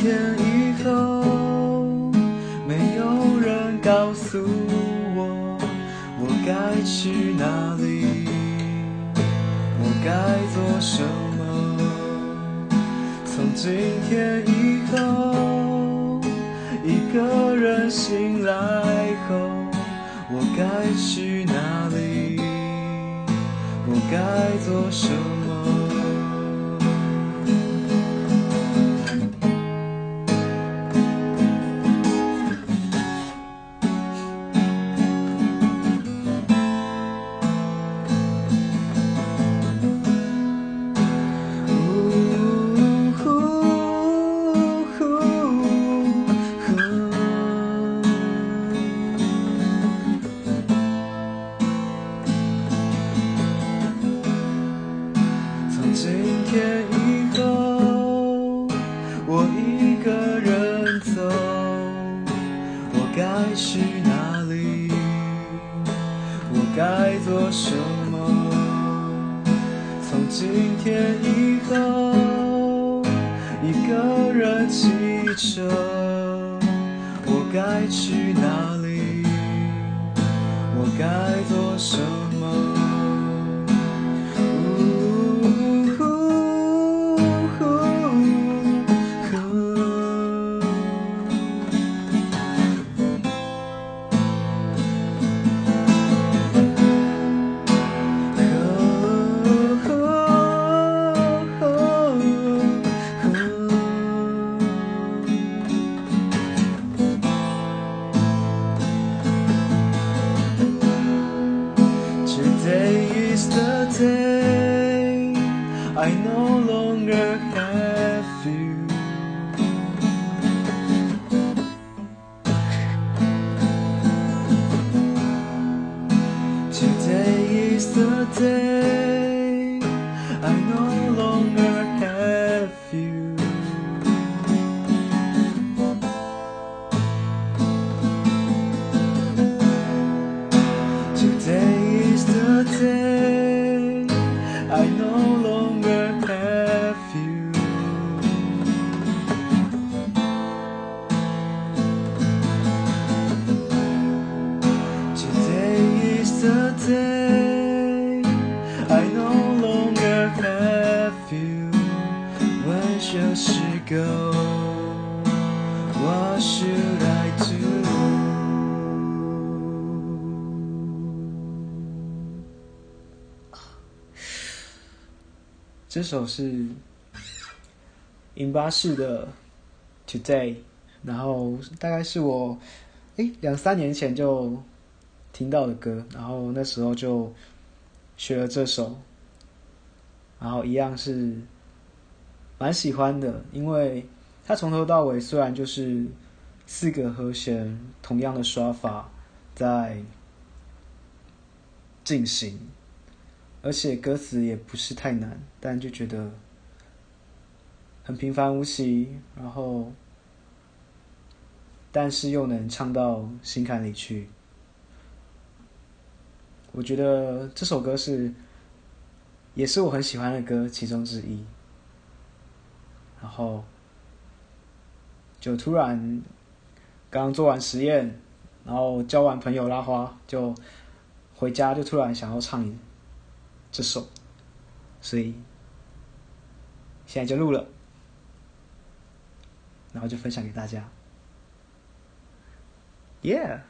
天以后，没有人告诉我我该去哪里，我该做什么。从今天以后，一个人醒来后，我该去哪里？我该做什么？今天以后，我一个人走，我该去哪里？我该做什么？从今天以后，一个人骑车，我该去哪里？我该做什么？The day I no longer have you. Today is the day the day I no longer have you. When shall she go? What should I do? 这首是银巴士的 Today，然后大概是我诶两三年前就听到的歌，然后那时候就学了这首，然后一样是蛮喜欢的，因为它从头到尾虽然就是四个和弦同样的刷法在进行，而且歌词也不是太难，但就觉得很平凡无奇，然后但是又能唱到心坎里去。我觉得这首歌是也是我很喜欢的歌其中之一。然后就突然刚做完实验，然后交完朋友拉花，就回家就突然想要唱这首，所以现在就录了，然后就分享给大家。Yeah。